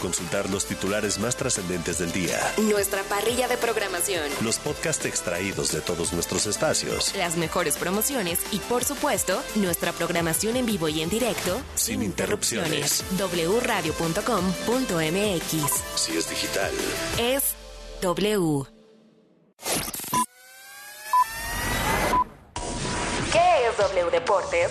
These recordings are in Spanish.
Consultar los titulares más trascendentes del día. Nuestra parrilla de programación. Los podcasts extraídos de todos nuestros espacios. Las mejores promociones y, por supuesto, nuestra programación en vivo y en directo. Sin interrupciones. wradio.com.mx. Si es digital. Es W. ¿Qué es W Deportes?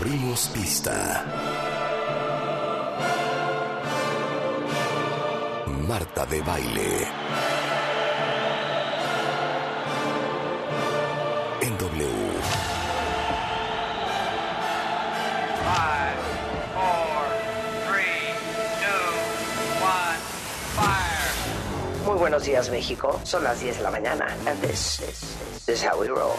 Abrimos pista. Marta de baile. En W. Five, four, three, two, one, fire. Muy buenos días, México. Son las 10 de la mañana. And this, this, this is how we roll.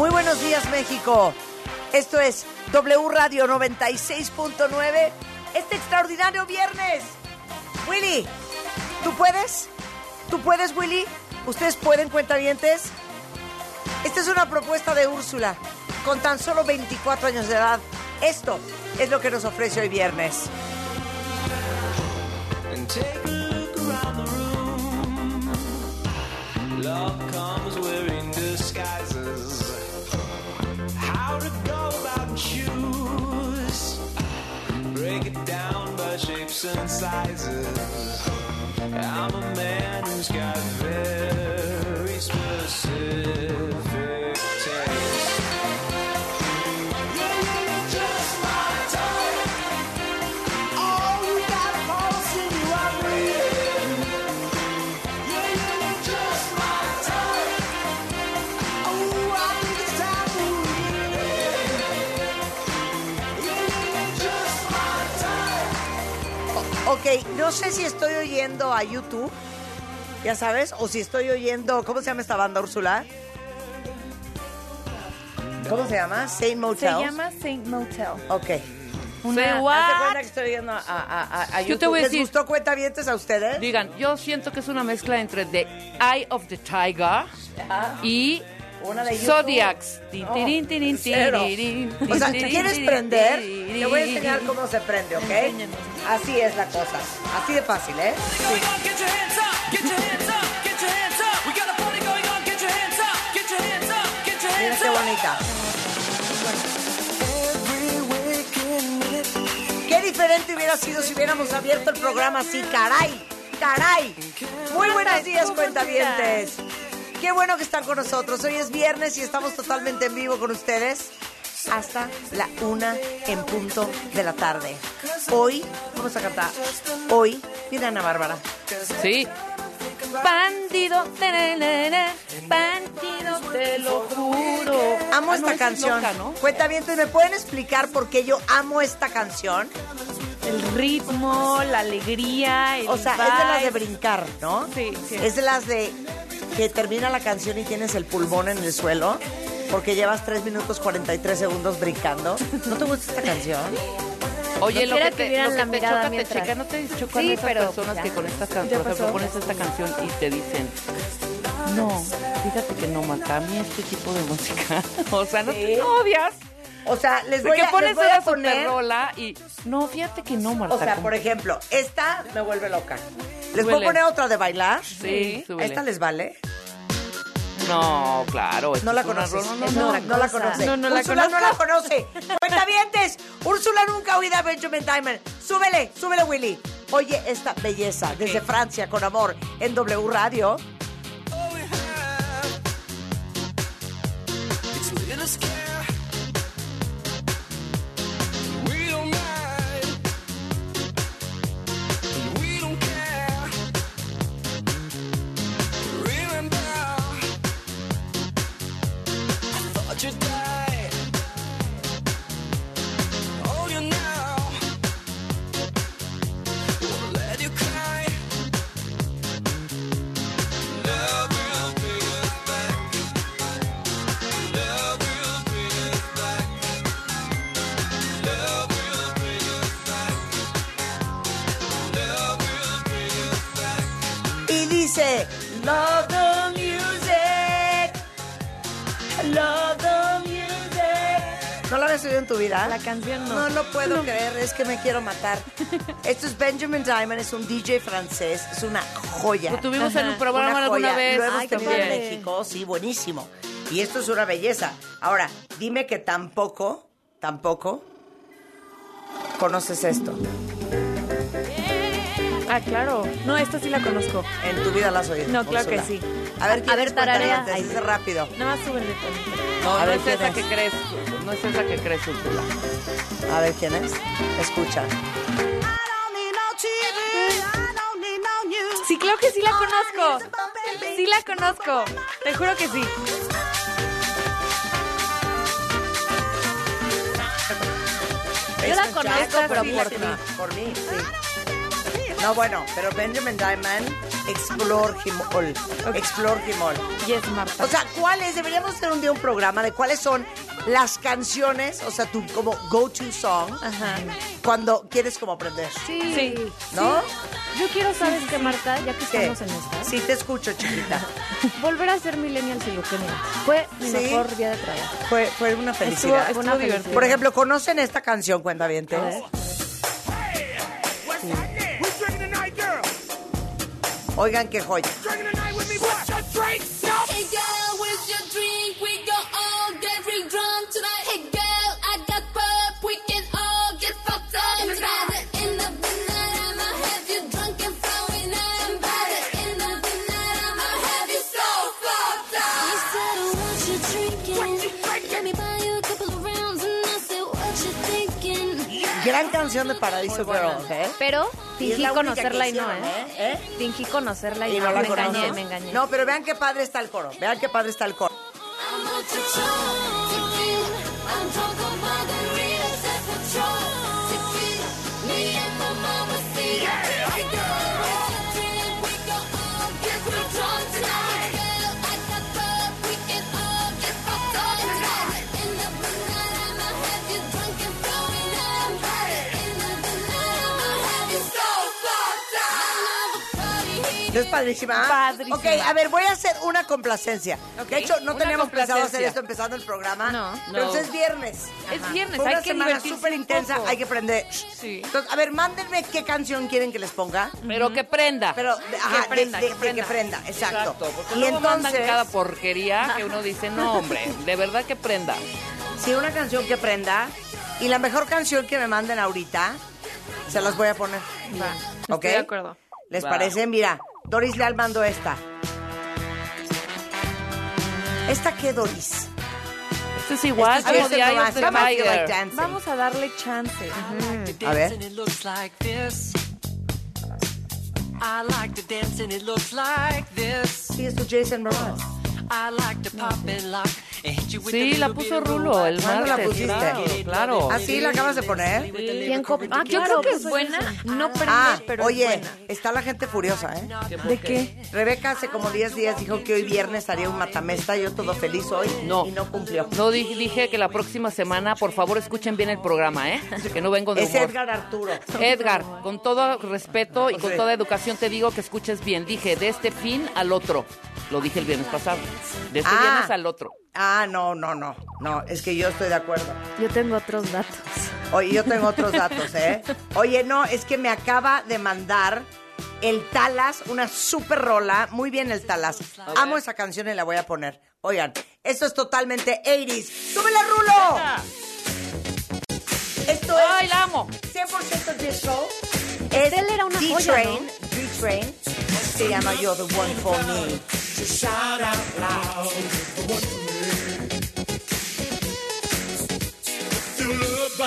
Muy buenos días, México. Esto es W Radio 96.9. Este extraordinario viernes. Willy, ¿tú puedes? ¿Tú puedes, Willy? ¿Ustedes pueden, cuentavientes? Esta es una propuesta de Úrsula, con tan solo 24 años de edad. Esto es lo que nos ofrece hoy viernes. And sizes. I'm a man who's got very specific no sé si estoy oyendo a YouTube, ya sabes, o si estoy oyendo, ¿cómo se llama esta banda, Úrsula? ¿Cómo se llama? Saint Se Motel. llama Saint Motel. Ok. Una- what? cuenta que estoy oyendo a, a, a- a Yo YouTube. te voy a ¿Les decir- gustó Cuentavientes a ustedes? Digan, yo siento que es una mezcla entre The Eye of the Tiger y Una de YouTube. Zodiacs. No, tirin, tirin, tiririn, O sea, tirin, ¿quieres tirin, prender? tirin, Te voy a enseñar cómo se prende, ¿ok? Enséñanos. Así es la cosa. Así de fácil, ¿eh? Your Mira qué bonita. Qué diferente hubiera sido si hubiéramos abierto el programa así, caray, caray. Muy buenos días, ¿cómo cuentavientes. Qué bueno que están con nosotros. Hoy es viernes y estamos totalmente en vivo con ustedes hasta la una en punto de la tarde. Hoy vamos a cantar. Hoy, mira Ana Bárbara. Sí. Bandido, bandido, te lo juro. Amo Ah, esta no, esa es canción. loca, ¿no? Cuentavientes, ¿me pueden explicar por qué yo amo esta canción? El ritmo, la alegría, el O sea, es de las de brincar, ¿no? Sí, sí. Es de las de que termina la canción y tienes el pulmón en el suelo porque llevas 3 minutos 43 segundos brincando. ¿No te gusta esta canción? Oye, lo Quisiera que que te, vieran lo la que te mirada choca, te mientras. checa, no te chocan Sí, esas pero personas ya. que con esta Ya canción, por ejemplo, pones esta canción y te dicen, no, fíjate que no, Marta, a mí este tipo de música, o sea, no te odias. O sea, les voy Porque a, les pones voy a poner... rola y, no, fíjate que no, Marta. O sea, por ejemplo, esta me vuelve loca. ¿Les puedo poner otra de bailar? Sí, súbele. ¿Esta les vale? No, claro. No la rola- No, no, otra- no la conoce. No, no la Úrsula no la conoce. Cuentavientes, Úrsula nunca ha oído a Benjamin Diamond. Súbele, súbele, Willy. Oye esta belleza desde Francia con amor en W Radio. Music. ¿No la habías oído en tu vida? La canción no. No lo puedo creer, es que me quiero matar. Esto es Benjamin Diamond, es un DJ francés, es una joya. Lo tuvimos en un programa Una alguna joya. vez. Lo hemos Ay, tenido en. México, sí, buenísimo. Y esto es una belleza. Ahora, dime que tampoco, tampoco conoces esto. Ah, claro. No, esta sí la conozco. En tu vida la has oído. No, claro que sí. A ver, ¿quién A ver, tararea. Dice rápido. Nada más súbele. No, A no ver, es ¿quién esa es? que crees. No es esa que crees, Úrsula. A ver, ¿quién es? Escucha. Sí, claro que sí la conozco. Sí la conozco. Te juro que sí. Yo la conozco, pero por ti. Por mí, sí. No, bueno, pero Benjamin Diamond, Explore Him All. Explore Him All. Yes, Marta. O sea, ¿cuáles? Deberíamos hacer un día un programa de cuáles son las canciones, o sea, tu como go-to song, Ajá. cuando quieres como aprender. Sí. sí. ¿No? Yo quiero, ¿sabes qué, Marta? Ya que ¿Qué? estamos en esta. Sí, te escucho, chiquita. Volver a ser millennial silukenia. Fue mi ¿Sí? mejor día de trabajo. Fue, fue una felicidad. Estuvo- estuvo Una divertido. Por ejemplo, ¿conocen esta canción, cuentavientes? What's Oigan qué joya. Drinking tonight with me. What's your drink? No. Hey girl, where's your drink? We go all get real drunk tonight. Hey girl, I got pop. We can all get fucked up. And by the end of the night, I'ma have you drunk and throwing up. And by the end of the night, I'ma have you so fucked up. You said, what you drinking? Let me buy you a couple of rounds. And I said, what you thinking? Gran canción de Paradiso Girl, ¿eh? Pero fingí conocerla y no, ¿eh? ¿eh? ¿Eh? Fingí conocerla y, Y no. no me engañé, me engañé. No, pero vean qué padre está el coro. Vean qué padre está el coro. ¿No es padrísima? Padrísima. Ok, a ver, voy a hacer una complacencia. De hecho, no una teníamos pensado hacer esto empezando el programa. No. Pero No. es viernes. Es viernes, Fue hay una que semana súper intensa, hay que aprender. Sí. Entonces, a ver, mándenme qué canción quieren que les ponga. Pero que prenda. Pero, ajá, de- prenda, de- que de prenda. que prenda, exacto. Exacto, porque y luego mandan entonces, cada porquería que uno dice, no, hombre, de verdad que prenda. si una canción que prenda, y la mejor canción que me manden ahorita, se las voy a poner. Va. ¿Ok? Estoy de acuerdo. ¿Les Va. parece? Mira, Doris Leal mandó esta. ¿Esta qué, Doris? Esto es igual Este como es Eye nomás, of the I feel like. Vamos a darle chance. A ver. And it looks like this. I like to dance and it looks like this. Sí, es tu Jason Mraz. I like to pop and lock with Sí, la puso Rulo el ¿Cuándo la pusiste? Claro, claro. ¿Ah, sí? ¿La acabas de poner? Bien cop- Ah, Yo creo que es buena. No prende, Ah, pero oye, es buena. está la gente furiosa, ¿eh? ¿De qué? Rebeca hace como 10 días dijo que hoy viernes haría un matamesta, yo todo feliz hoy No. y no cumplió. No di- dije que la próxima semana, por favor, escuchen bien el programa, ¿eh? Que no vengo de Es humor. Edgar Arturo. Edgar, con todo respeto y con Sí. toda educación te digo que escuches bien. Dije, de este fin al otro. Lo dije el viernes pasado. De este Ah. viernes al otro. Ah, no, no, no, no, es que yo estoy de acuerdo. Yo tengo otros datos. Oye, yo tengo otros datos, ¿eh? Oye, no, es que me acaba de mandar el Talas, una super rola. Muy bien el Talas. Amo esa canción y la voy a poner. Oigan, esto es totalmente 80s. ¡Súbele, Rulo! Esto es ¡Ay, la amo! 100% disco. Es Él era una joya, D-Train. D-Train. Se llama You're the One for Me. love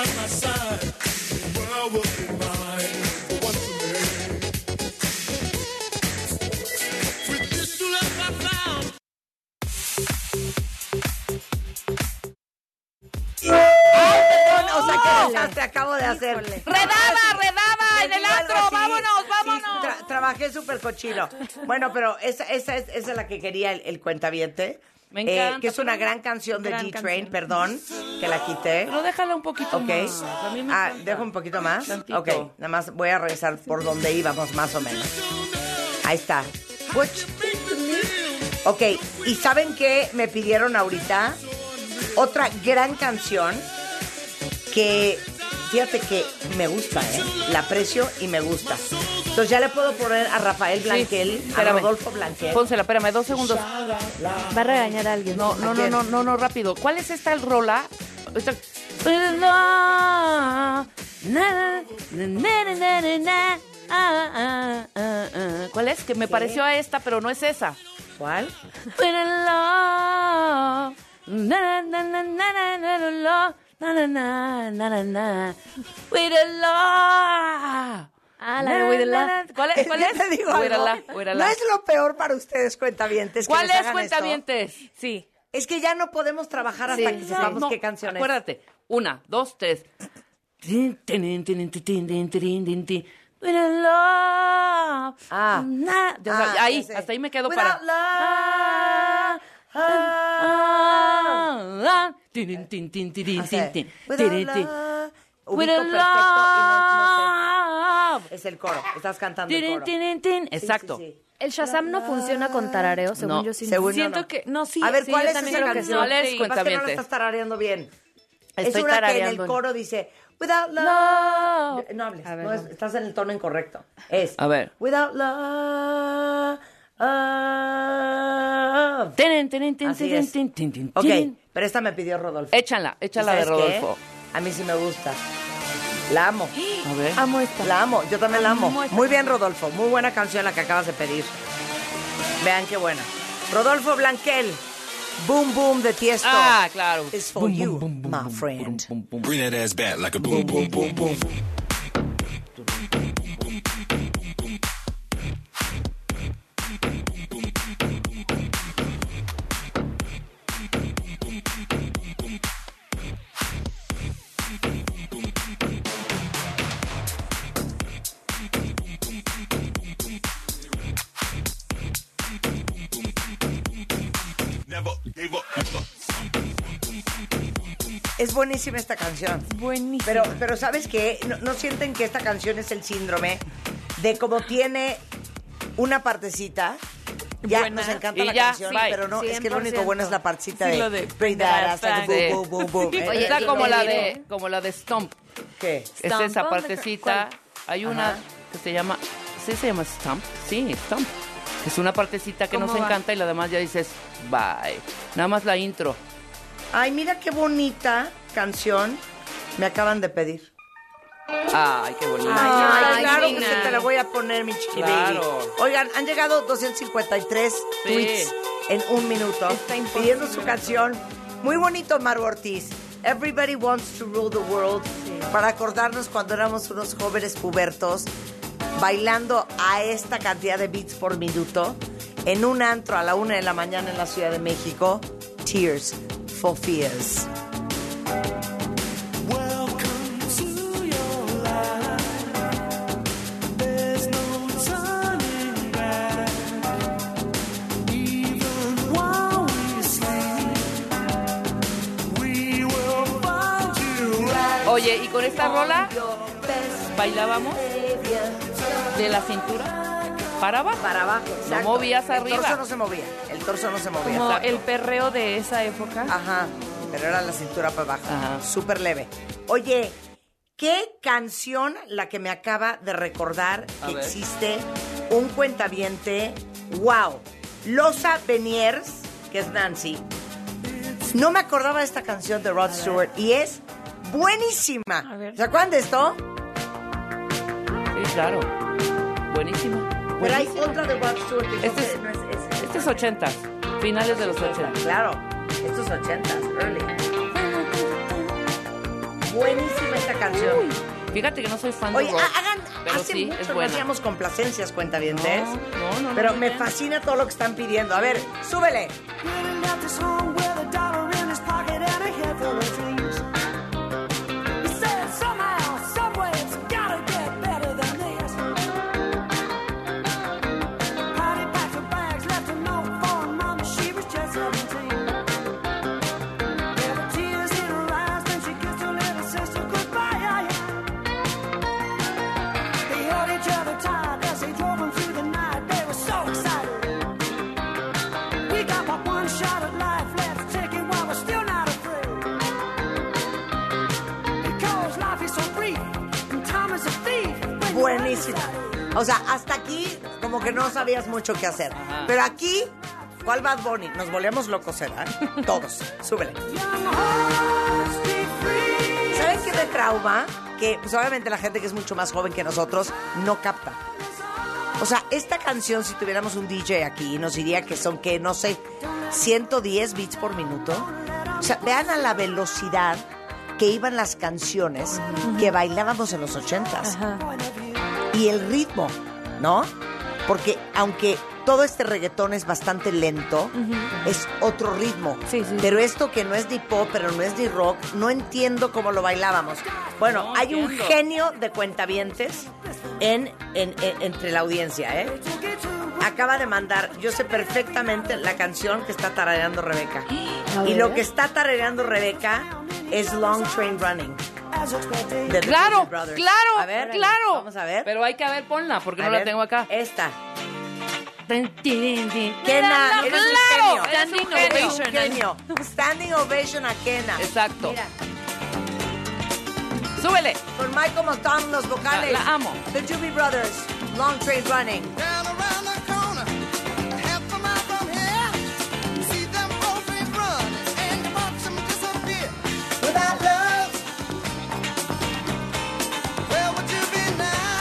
o sea que te, acabo de hacer. Híjole. Redaba, redaba en el antro, vámonos, vámonos. Trabajé súper cochino. Bueno, pero esa, esa, esa, es la que quería el, el cuentaviente. Me Eh, que es una gran canción de canción. perdón, que la quité. Pero déjala un poquito Ok. más. Ah, dejo un poquito más. Tantito. Ok, nada más voy a revisar por donde íbamos, más o menos. Ahí está. Butch. Ok, ¿y saben qué me pidieron ahorita? Otra gran canción que, fíjate que me gusta, ¿eh? La aprecio y me gusta. Entonces ya le puedo poner a Rafael Blanquel, a espérame. Rodolfo Blanquel. Pónsela, espérame, dos segundos. Va a regañar a alguien. No, no, ¿A no, no, no, no, rápido. ¿Cuál es esta rola? Esta- Na, na, na, na, na, na, na. ¿Cuál es? Que me pareció a esta, pero no es esa. ¿Cuál? Na, na, na, na, na, With a love. Ah, la de with a ¿Cuál es? ¿Cuál es? Te Digo algo, No es lo peor para ustedes, cuentavientes. ¿Cuál es, cuentavientes? Sí. Es que ya no podemos trabajar hasta que sepamos qué canciones. Acuérdate. Una, dos, tres. Without love. Ah. Na, o sea, ah ahí, hasta ahí me quedo para. Love. Ah, ah, ah, ah. Es el coro, estás cantando. Exacto. El Shazam no funciona con tarareo, según no, yo sí. Siento que no sí. A ver, ¿cuál es esa canción? No les cuenta. No estás tarareando bien. Estoy en el coro dice Without love. No, hables. Estás en el tono incorrecto. Es A ver. Without love. Ten, pero esta me pidió Rodolfo. Échala, ¿Y échala de qué? Rodolfo. A mí sí me gusta. La amo. A ver. Amo esta. La amo, yo también la amo. Muy bien, Rodolfo. Muy buena canción la que acabas de pedir. Vean qué buena. Rodolfo Blanquel. Boom Boom de Tiesto. Ah, claro. Is for you, my friend. Bring that ass back like a boom, boom, boom, boom. Never Es buenísima esta canción. Buenísimo. Pero, pero ¿sabes qué? ¿No, no sienten que esta canción es el síndrome de como tiene una partecita? Ya Buena. nos encanta Y la ya, canción, bye. pero no, es que lo único 100%. bueno es la partecita Sí, de, lo de Bring that ass like a Sí. boom, boom, boom, boom. Oye, Está como la de, como la de Stomp. ¿Qué? Es Stomp esa partecita. Hay una Ajá. que se llama. ¿Sí se llama Stomp? Sí, Stomp. Es una partecita que nos ¿Cómo va? encanta y la demás ya dices, bye. Nada más la intro. Ay, mira qué bonita canción me acaban de pedir. Ay, qué bonito. Ay, Ay, claro Gina. que se te la voy a poner, mi chiqui Claro. Oigan, han llegado 253 Sí. tweets en un minuto Está imposible. pidiendo su canción. Muy bonito, Maru Ortiz. Everybody wants to rule the world. Para acordarnos cuando éramos unos jóvenes pubertos bailando a esta cantidad de beats por minuto en un antro a la una de la mañana en la Ciudad de México. Tears Oye, y con esta rola bailábamos de la cintura para abajo. Para abajo. exacto. movías El arriba. torso no se movía. El torso no se movía. Como Exacto. el perreo de esa época. Ajá, pero era la cintura para abajo. Ajá. Súper leve. Oye, ¿qué canción la que me acaba de recordar A que ver. existe un cuentaviente, wow. Losa Beniers, que es Nancy. No me acordaba de esta canción de Rod Stewart y es buenísima. ¿Se acuerdan de esto? Sí, claro. Buenísima. Pero hay otra de Rod Stewart que Este es- no es, es- Este es 80, finales de los 80. Claro, estos ochentas, early. Buenísima esta canción. Fíjate que no soy fan Oye, de rock, ha- hagan, pero hace sí, mucho es no hacíamos complacencias, cuentavientes. No, no, no, Pero me bien. fascina todo lo que están pidiendo. A ver, súbele. O sea, hasta aquí como que no sabías mucho qué hacer. Pero aquí, ¿cuál Bad Bunny? Nos volvemos locos, ¿verdad? Todos. Súbele. ¿Saben qué me trauma? Que pues obviamente la gente que es mucho más joven que nosotros no capta. O sea, esta canción, si tuviéramos un DJ aquí, nos diría que son, que no sé, 110 beats por minuto. O sea, vean a la velocidad que iban las canciones que bailábamos en los 80s. Y el ritmo, ¿no? Porque aunque todo este reggaetón es bastante lento, es otro ritmo. Pero esto que no es ni pop, pero no es ni rock, no entiendo cómo lo bailábamos. Bueno, No, hay un entiendo. genio de cuentavientes en, en- en- entre la audiencia, ¿eh? Acaba de mandar, yo sé perfectamente la canción que está tarareando Rebeca. Y lo que está tarareando Rebeca es Long Train Running. The Claro, Brothers. claro, A ver, claro. Vamos a ver. Pero hay que ver, ponla, porque A no ver, la tengo acá. Esta. Kena, eres un Standing genio. ovation. genio. Standing ovation a Kena. Exacto. Mira, Súbele. con Michael McDonald los vocales. La- la amo. The Doobie Brothers, Long Train Running.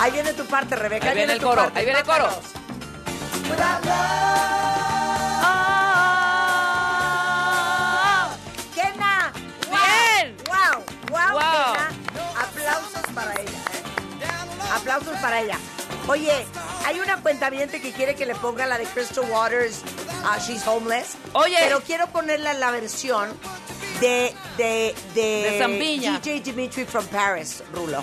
Ahí viene tu parte, Rebeca. Ahí viene el tu coro, parte. ahí viene el coro. Kena. Wow. Bien. Wow. Wow. Aplausos para ella. ¿eh? Aplausos para ella. Oye, hay una cuentaviente que quiere que le ponga la de Crystal Waters, uh, She's Homeless. Oye. Pero quiero ponerla en la versión de, de, de, De Zambiña. DJ Dimitri from Paris, Rulo.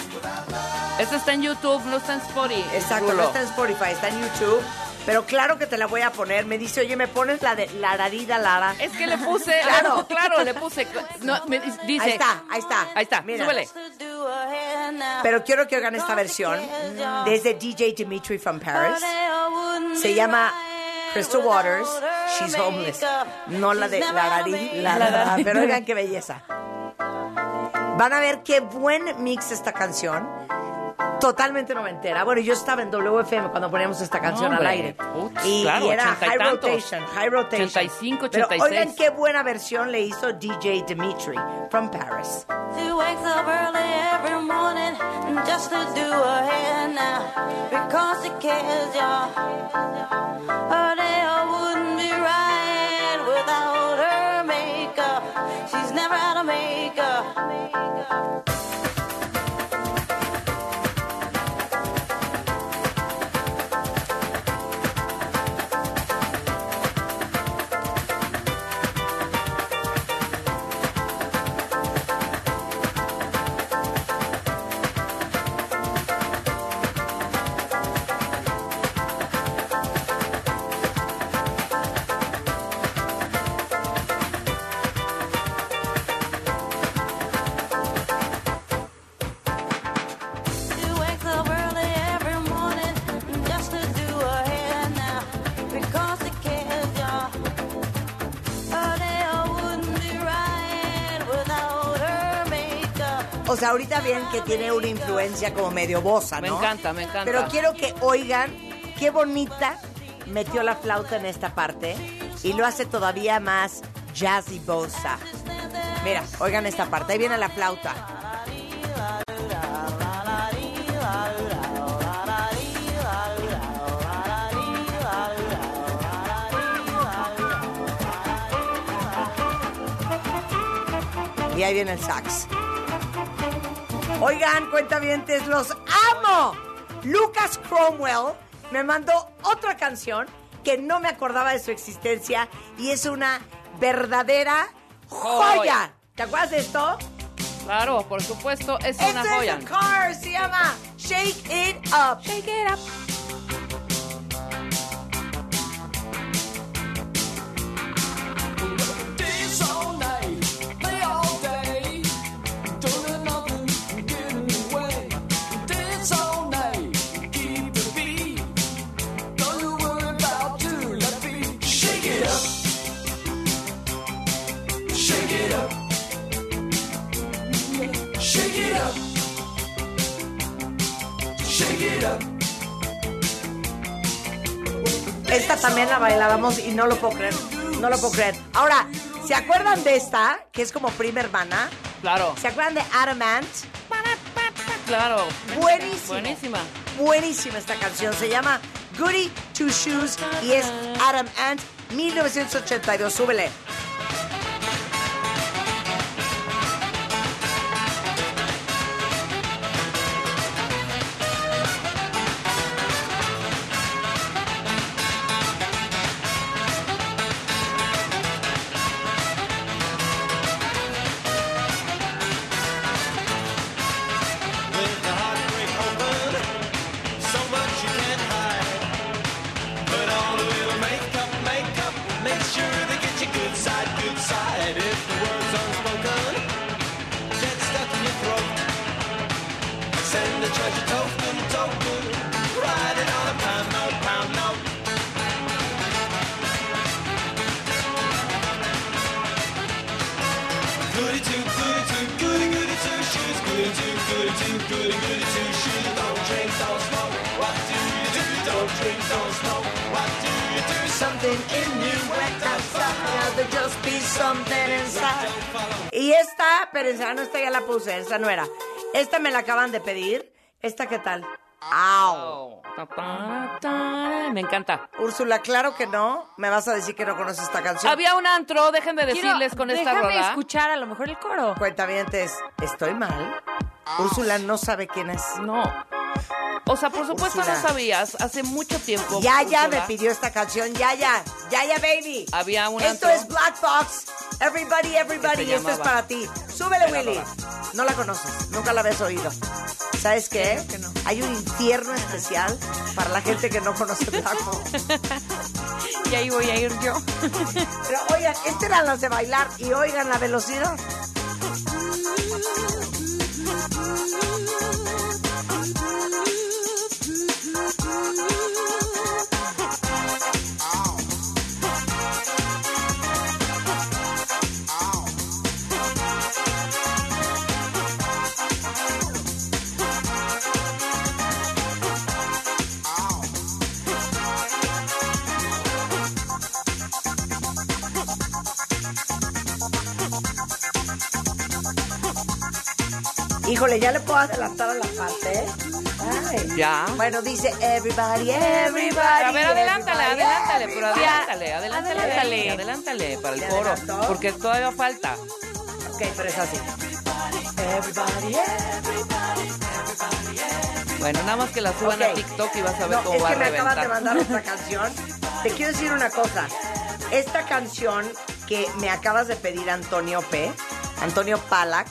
Este está en YouTube, no está en Spotify. Exacto, Rulo. no está en Spotify, está en YouTube. Pero claro que te la voy a poner. Me dice, oye, ¿me pones la de Laradida Lara? Es que le puse, Claro. claro, le puse. No, me dice. Ahí está, ahí está. Ahí está, Mira. súbele. Pero quiero que oigan esta versión desde DJ Dimitri from Paris. Se llama Crystal Waters, She's Homeless. No la de Laradida Lara. Pero oigan qué belleza. Van a ver qué buen mix esta canción. Totalmente noventera. Bueno, yo estaba en WFM cuando poníamos esta canción al Hombre, aire. putz, y, claro, y era High tantos. Rotation, High Rotation. 85, Pero 86. oigan qué buena versión le hizo DJ Dimitri from Paris. Because she cares, y'all. Her day wouldn't be right without her makeup. She's never out of makeup. Ahorita bien que tiene una influencia como medio bosa, ¿no? Me encanta, me encanta. Pero quiero que oigan qué bonita metió la flauta en esta parte y lo hace todavía más jazzy bossa. Mira, oigan esta parte, ahí viene la flauta. Y ahí viene el sax. Oigan, cuentavientes, los amo. Lucas Cromwell me mandó otra canción que no me acordaba de su existencia y es una verdadera joya. ¿Te acuerdas de esto? Claro, por supuesto, es una joya. Cars, se llama Shake It Up. Shake it up. Y no lo puedo creer. No lo puedo creer. Ahora, ¿se acuerdan de esta? Que es como prima hermana. Claro, ¿Se acuerdan de Adamant? claro. Buenísima. Buenísima. Buenísima esta canción. Se llama Goody Two Shoes y es Adam Ant 1982. Súbele. Esta me la acaban de pedir. ¿Esta qué tal? ¡Au! Me encanta. Úrsula, claro que no. Me vas a decir que no conoces esta canción. Había un antro, dejen de Quiero- decirles con esta déjame rola. escuchar a lo mejor el coro. Cuentavientes, ¿estoy mal? Úrsula no sabe quién es. No. O sea, por supuesto Úrsula. no sabías, hace mucho tiempo. Yaya me Úrsula, pidió esta canción. Yaya, Yaya Baby. Había un Esto es Black Box. Everybody, everybody. Que se Esto es para ti. Súbele, Willy. No la conoces. Nunca la habías oído. ¿Sabes qué? Hay un infierno especial para la gente que no conoce Black Box. Y ahí voy a ir yo. Pero oigan, estas eran las de bailar y oigan la velocidad. Híjole, ya le puedo adelantar a la parte. Ay. Ya. Bueno, dice everybody, everybody. A ver, adelántale, everybody, adelántale, pero everybody. adelántale, adelántale, adelántale, adelántale para el ¿Ya coro, porque todavía falta. Ok, pero es así. Everybody, everybody. Bueno, nada más que la suban a TikTok y vas a ver No, cómo es va a que me acaban de mandar otra canción. Te quiero decir una cosa. Esta canción que me acabas de pedir, Antonio P., Antonio Palac,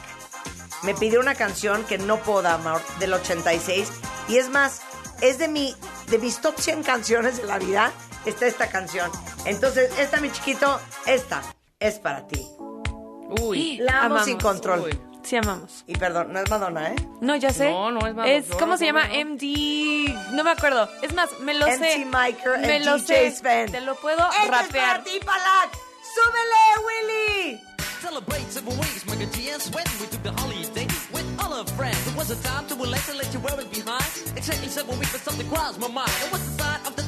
me pidió una canción que no puedo dar, amor, del 86. Y es más, es de, mi, de mis top 100 canciones de la vida, está esta canción. Entonces, esta, mi chiquito, esta es para ti. Uy. La amo Amamos. sin control. Uy. Sí, amamos. Y perdón, no es Madonna, ¿eh? No, ya sé. No, no es Madonna. Es, ¿Cómo no, se no, llama? no. MD. No me acuerdo. Es más, me lo MC sé. Miker me lo DJ sé. Sven. Te lo puedo Este es para rapear. ti, Palac. ¡Súbele, Willy! Celebrate seven weeks, make tea and sweat. We took the holiday with all our friends. It was a time to relax and let your worries behind. Exactly seven weeks, but something crossed my mind. It was the sign of the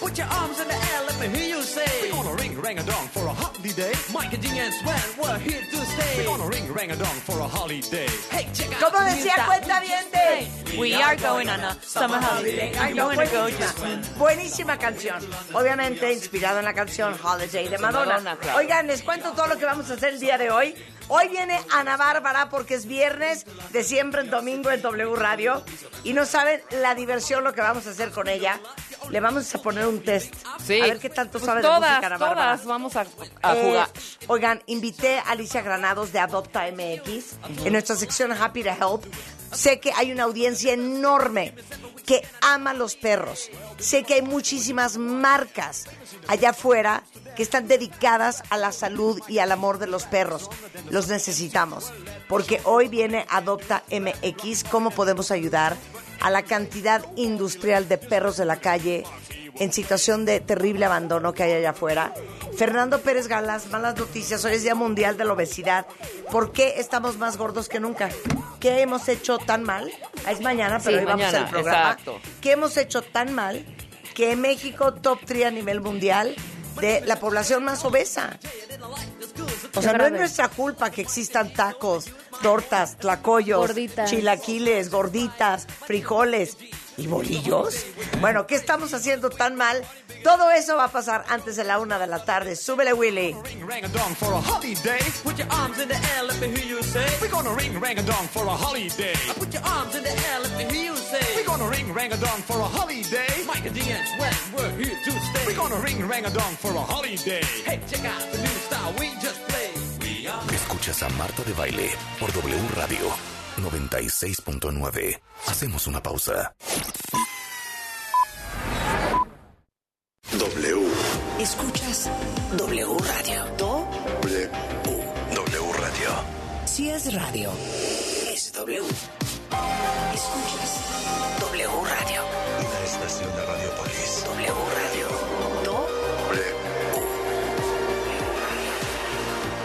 Put your arms in the air, let me hear you say. We're gonna ring rang a dong for a holiday Mike and Ding and Sven, we're here to stay. We're gonna ring rang a dong for a holiday Hey, check out ¿Cómo the new decía cuenta bien We are going on a summer holiday. Ay, You no, wanna go buenísima, just buenísima canción. Obviamente inspirado en la canción Holiday de Madonna. Oigan, les cuento todo lo que vamos a hacer el día de hoy. Hoy viene Ana Bárbara porque es viernes de siempre en domingo en W Radio. Y no saben la diversión lo que vamos a hacer con ella. Le vamos a poner un test. Sí. A ver qué tanto Pues sabe de todas, música Ana Bárbara. todas vamos a, a Eh, jugar. oigan, invité a Alicia Granados de Adopta MX en nuestra sección Happy to Help. Sé que hay una audiencia enorme que ama los perros. Sé que hay muchísimas marcas allá afuera que están dedicadas a la salud y al amor de los perros. Los necesitamos. Porque hoy viene Adopta MX. ¿Cómo podemos ayudar a la cantidad industrial de perros de la calle en situación de terrible abandono que hay allá afuera. Fernando Pérez Galas, malas noticias, hoy es Día Mundial de la Obesidad. ¿Por qué estamos más gordos que nunca? ¿Qué hemos hecho tan mal? Ah, Es mañana, pero Sí, hoy vamos al programa. exacto. ¿Qué hemos hecho tan mal que México top 3 a nivel mundial de la población más obesa? O sea, no es nuestra culpa que existan tacos, tortas, tlacoyos, Gorditas. chilaquiles, gorditas, frijoles y bolillos. Bueno, ¿qué estamos haciendo tan mal? Todo eso va a pasar antes de la una de la tarde. Súbele, Willy. Ring rang a dong for a holiday Put your arms in the air, let me hear you say. We're gonna ring rang a dong for a holiday Put your arms in the air, let me hear you say. We're gonna ring rang a dong for a holiday Mike and Ding and Sven, we're here to stay. We're gonna ring rang a dong for a holiday Hey, check out the new style we just played. We are Escuchas a Marta de Baile por W Radio 96.9. Hacemos una pausa. W. Escuchas W Radio. Do W. W Radio. si es radio, es W. Escuchas W Radio. Una estación de Radiopolis. W Radio. Do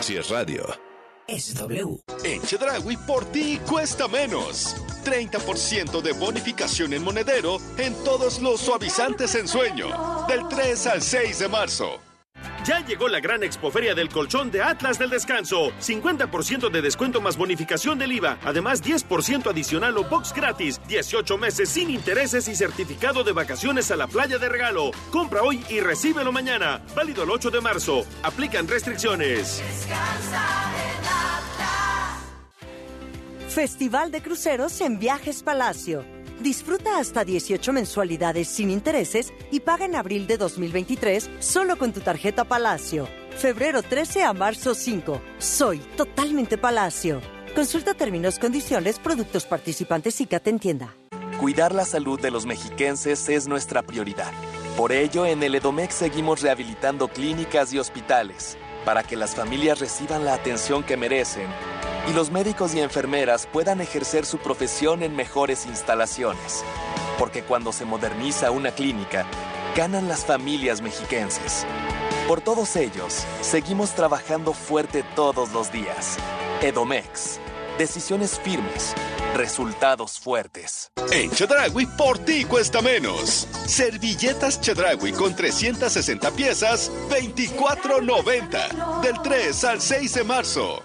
Si es radio. Es W. En Chedraui por ti cuesta menos. 30% de bonificación en monedero en todos los suavizantes en sueño. Del 3 al 6 de marzo. Ya llegó la gran expoferia del colchón de Atlas del Descanso. 50% de descuento más bonificación del IVA. Además, 10% adicional o box gratis. 18 meses sin intereses y certificado de vacaciones a la playa de regalo. Compra hoy y recíbelo mañana. Válido el 8 de marzo. Aplican restricciones. Festival de Cruceros en Viajes Palacio. Disfruta hasta 18 mensualidades sin intereses y paga en abril de 2023 solo con tu tarjeta Palacio. Febrero 13 a marzo 5. Soy totalmente Palacio. Consulta términos, condiciones, productos participantes y te entienda. Cuidar la salud de los mexiquenses es nuestra prioridad. Por ello, en el Edomex seguimos rehabilitando clínicas y hospitales para que las familias reciban la atención que merecen y los médicos y enfermeras puedan ejercer su profesión en mejores instalaciones. Porque cuando se moderniza una clínica, ganan las familias mexiquenses. Por todos ellos, seguimos trabajando fuerte todos los días. Edomex. Decisiones firmes. Resultados fuertes. En Chedraui por ti cuesta menos. Servilletas Chedraui con 360 piezas, 24.90. Del 3 al 6 de marzo.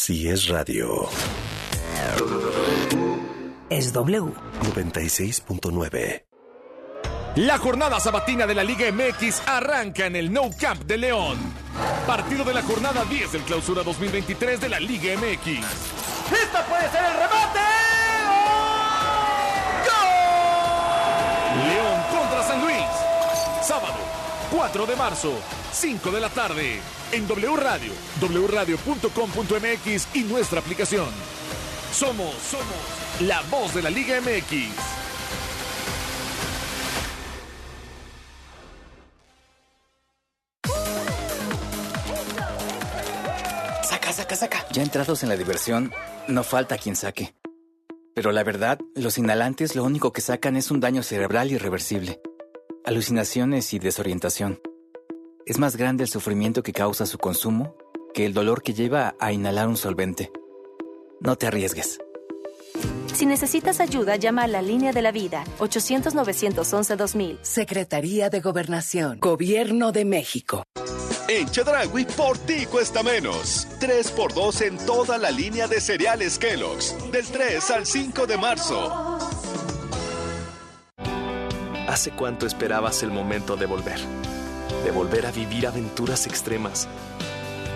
Si es radio. Es W. 96.9. La jornada sabatina de la Liga MX arranca en el No Camp de León. Partido de la jornada 10 del clausura 2023 de la Liga MX. ¡Esta puede ser el remate! León contra San Luis. Sábado, 4 de marzo, 5 de la tarde. En W Radio, wradio.com.mx y nuestra aplicación. Somos, somos la voz de la Liga MX. Saca, saca, saca. Ya entrados en la diversión, no falta quien saque. Pero la verdad, los inhalantes lo único que sacan es un daño cerebral irreversible, alucinaciones y desorientación. Es más grande el sufrimiento que causa su consumo que el dolor que lleva a inhalar un solvente. No te arriesgues. Si necesitas ayuda, llama a la línea de la vida 800-911-2000. Secretaría de Gobernación, Gobierno de México. En Chedragui, por ti cuesta menos. 3x2 en toda la línea de cereales Kellogg's. Del 3 al 5 de marzo. ¿Hace cuánto esperabas el momento de volver? De volver a vivir aventuras extremas.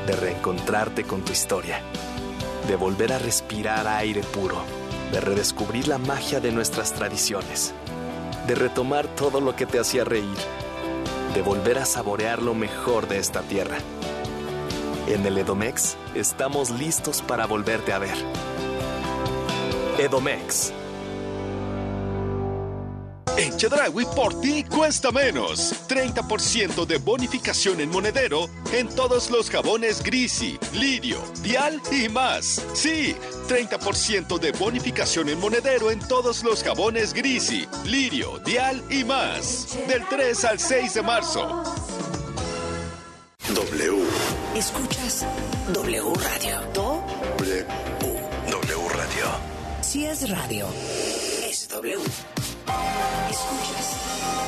De reencontrarte con tu historia. De volver a respirar aire puro. De redescubrir la magia de nuestras tradiciones. De retomar todo lo que te hacía reír. De volver a saborear lo mejor de esta tierra. En el Edomex estamos listos para volverte a ver. Edomex. En Chedragui, por ti cuesta menos. 30% de bonificación en monedero en todos los jabones Grisi, Lirio, Dial y más. Sí, 30% de bonificación en monedero en todos los jabones Grisi, Lirio, Dial y más. Del 3 al 6 de marzo. W. Escuchas W Radio. Do, W. W Radio. si es radio, es W. Escuchas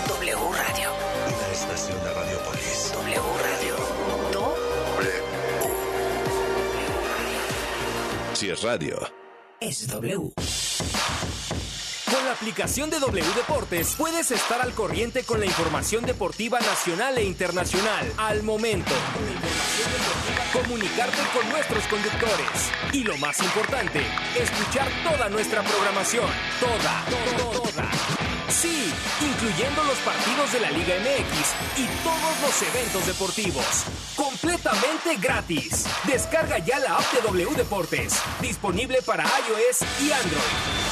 W Radio. Una estación de Radiopolis. W Radio. Do, Si es radio. es W. Aplicación de W Deportes puedes estar al corriente con la información deportiva nacional e internacional al momento. Comunicarte con nuestros conductores y lo más importante, escuchar toda nuestra programación. Toda, toda, toda. Sí, incluyendo los partidos de la Liga MX y todos los eventos deportivos. Completamente gratis. Descarga ya la app de W Deportes. Disponible para iOS y Android.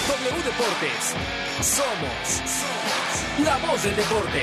Deportes. Somos, la voz del deporte.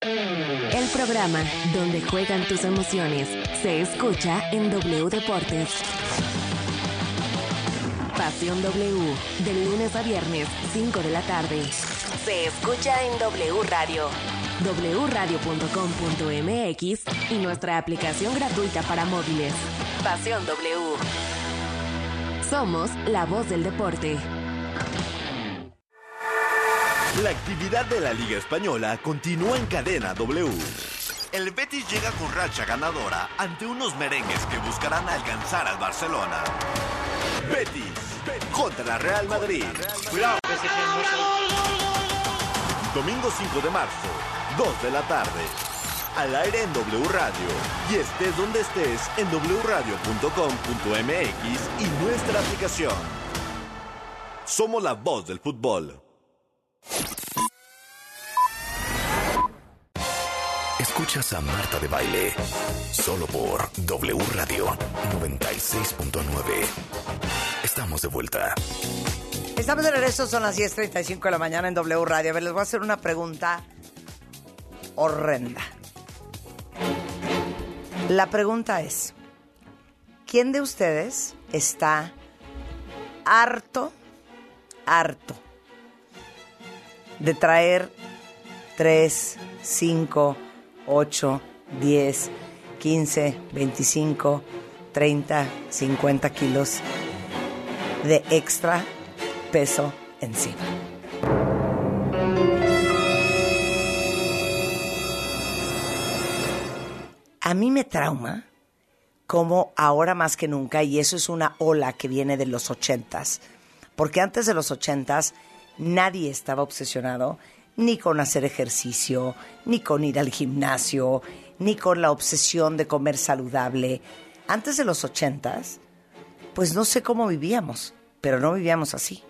El programa donde juegan tus emociones se escucha en W Deportes. Pasión W, de lunes a viernes, 5 de la tarde. Se escucha en W Radio, wradio.com.mx y nuestra aplicación gratuita para móviles. Pasión W. Somos la voz del deporte. La actividad de la Liga Española continúa en cadena W. El Betis llega con racha ganadora ante unos merengues que buscarán alcanzar al Barcelona. Betis contra la Real Madrid. Cuidado, Domingo 5 de marzo, 2 de la tarde. Al aire en W Radio. Y estés donde estés en wradio.com.mx y nuestra aplicación. Somos la voz del fútbol. Escuchas a Marta de Baile solo por W Radio 96.9. Estamos de vuelta. Estamos de regreso, son las 10.35 de la mañana en W Radio. A ver, les voy a hacer una pregunta horrenda. La pregunta es, ¿quién de ustedes está harto, harto de traer 3, 5, 8, 10, 15, 25, 30, 50 kilos de extra peso encima? A mí me trauma como ahora más que nunca, y eso es una ola que viene de los ochentas, porque antes de los ochentas nadie estaba obsesionado ni con hacer ejercicio, ni con ir al gimnasio, ni con la obsesión de comer saludable. Antes de los ochentas, pues no sé cómo vivíamos, pero no vivíamos así.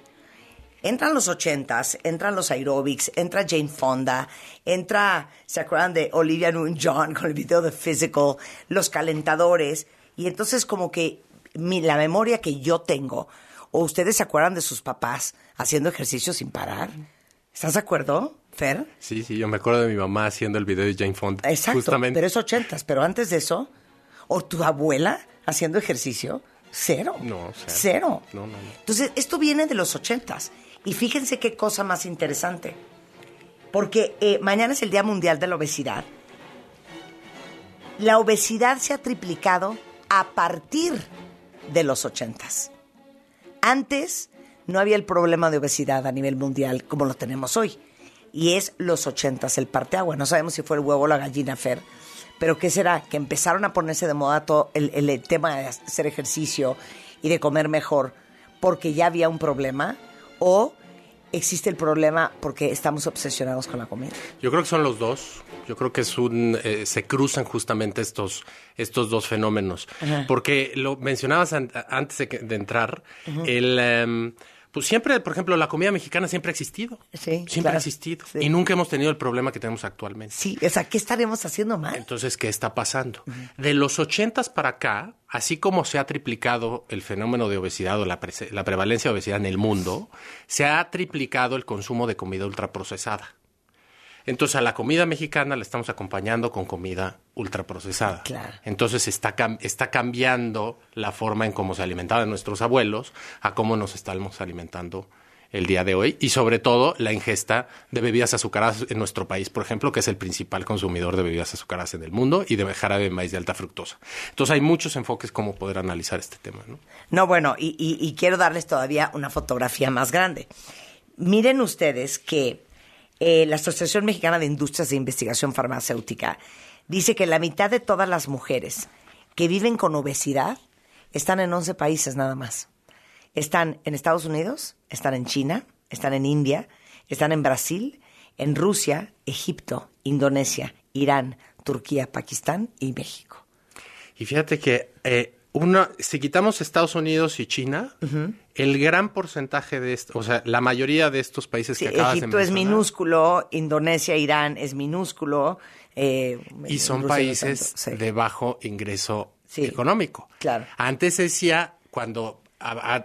Entran los ochentas, entran los aerobics, entra Jane Fonda, entra, ¿se acuerdan de Olivia Newton-John con el video de Physical? Los calentadores. Y entonces como que la memoria que yo tengo, o ustedes se acuerdan de sus papás haciendo ejercicio sin parar. ¿Estás de acuerdo, Fer? Sí, sí, yo me acuerdo de mi mamá haciendo el video de Jane Fonda. Exacto, Justamente. pero es ochentas. Pero antes de eso, o tu abuela haciendo ejercicio, cero. No, Cero. No, no, no. Entonces, esto viene de los ochentas. Y fíjense qué cosa más interesante. Porque eh, mañana es el Día Mundial de la Obesidad. La obesidad se ha triplicado a partir de los ochentas. Antes no había el problema de obesidad a nivel mundial como lo tenemos hoy. Y es los ochentas el parteagua. No sabemos si fue el huevo o la gallina, Fer. Pero ¿qué será? Que empezaron a ponerse de moda todo el, el- el tema de hacer ejercicio y de comer mejor porque ya había un problema o existe el problema porque estamos obsesionados con la comida. Yo creo que son los dos. Yo creo que es un, eh, se cruzan justamente estos, estos dos fenómenos. Ajá. Porque lo mencionabas an- antes de, que- de entrar, el, em, pues siempre, por ejemplo, la comida mexicana siempre ha existido. Sí, Siempre claro. ha existido. Y nunca hemos tenido el problema que tenemos actualmente. Sí, o sea, ¿qué estaremos haciendo mal? Entonces, ¿qué está pasando? De los ochentas para acá, así como se ha triplicado el fenómeno de obesidad o la, prese- la prevalencia de obesidad en el mundo, se ha triplicado el consumo de comida ultraprocesada. Entonces, a la comida mexicana la estamos acompañando con comida ultraprocesada. Claro. Entonces, está, está cambiando la forma en cómo se alimentaban nuestros abuelos a cómo nos estamos alimentando el día de hoy y sobre todo la ingesta de bebidas azucaradas en nuestro país, por ejemplo, que es el principal consumidor de bebidas azucaradas en el mundo y de jarabe de maíz de alta fructosa. Entonces hay muchos enfoques como poder analizar este tema, ¿no? No, bueno, y, y- y quiero darles todavía una fotografía más grande. Miren ustedes que eh, la Asociación Mexicana de Industrias de Investigación Farmacéutica dice que la mitad de todas las mujeres que viven con obesidad están en 11 países nada más. Están en Estados Unidos, están en China, están en India, están en Brasil, en Rusia, Egipto, Indonesia, Irán, Turquía, Pakistán y México. Y fíjate que eh, una, si quitamos Estados Unidos y China, el gran porcentaje de esto, o sea, la mayoría de estos países Sí, que acabas Egipto de es mencionar, minúsculo, Indonesia, Irán es minúsculo. eh, y son Rusia no países tanto, sí. de bajo ingreso económico. Claro. Antes se decía, cuando a- a-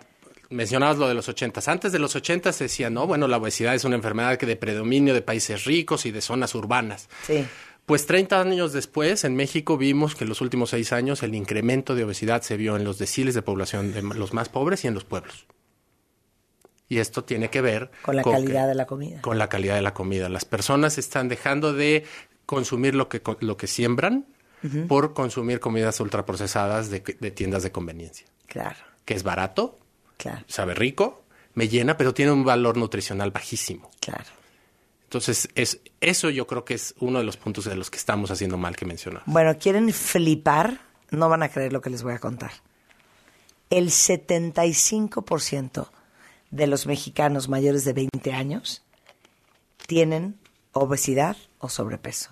mencionabas lo de los ochentas, antes de los ochentas se decía, no, bueno, la obesidad es una enfermedad que de predominio de países ricos y de zonas urbanas. Sí. Pues 30 años después, en México vimos que en los últimos seis años el incremento de obesidad se vio en los deciles de población de los más pobres y en los pueblos. Y esto tiene que ver Con la calidad de la comida. con la calidad de la comida. Las personas están dejando de consumir lo que, lo que siembran por consumir comidas ultraprocesadas de, de tiendas de conveniencia. Claro. Que es barato, Claro. sabe rico, me llena, pero tiene un valor nutricional bajísimo. Claro. Entonces, es, eso yo creo que es uno de los puntos de los que estamos haciendo mal que mencionaba. Bueno, ¿quieren flipar? No van a creer lo que les voy a contar. El 75% de los mexicanos mayores de 20 años tienen obesidad o sobrepeso.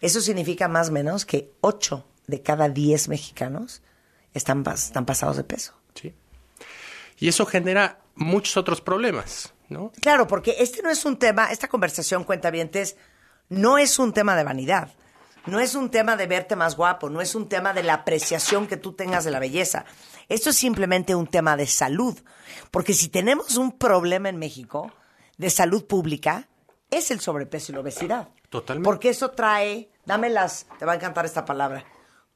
Eso significa más o menos que 8 de cada 10 mexicanos están, pas- están pasados de peso. Y eso genera muchos otros problemas, ¿no? Claro, porque este no es un tema, esta conversación, cuentavientes, no es un tema de vanidad. No es un tema de verte más guapo, no es un tema de la apreciación que tú tengas de la belleza. Esto es simplemente un tema de salud. Porque si tenemos un problema en México de salud pública, es el sobrepeso y la obesidad. Totalmente. Porque eso trae, dame las, te va a encantar esta palabra,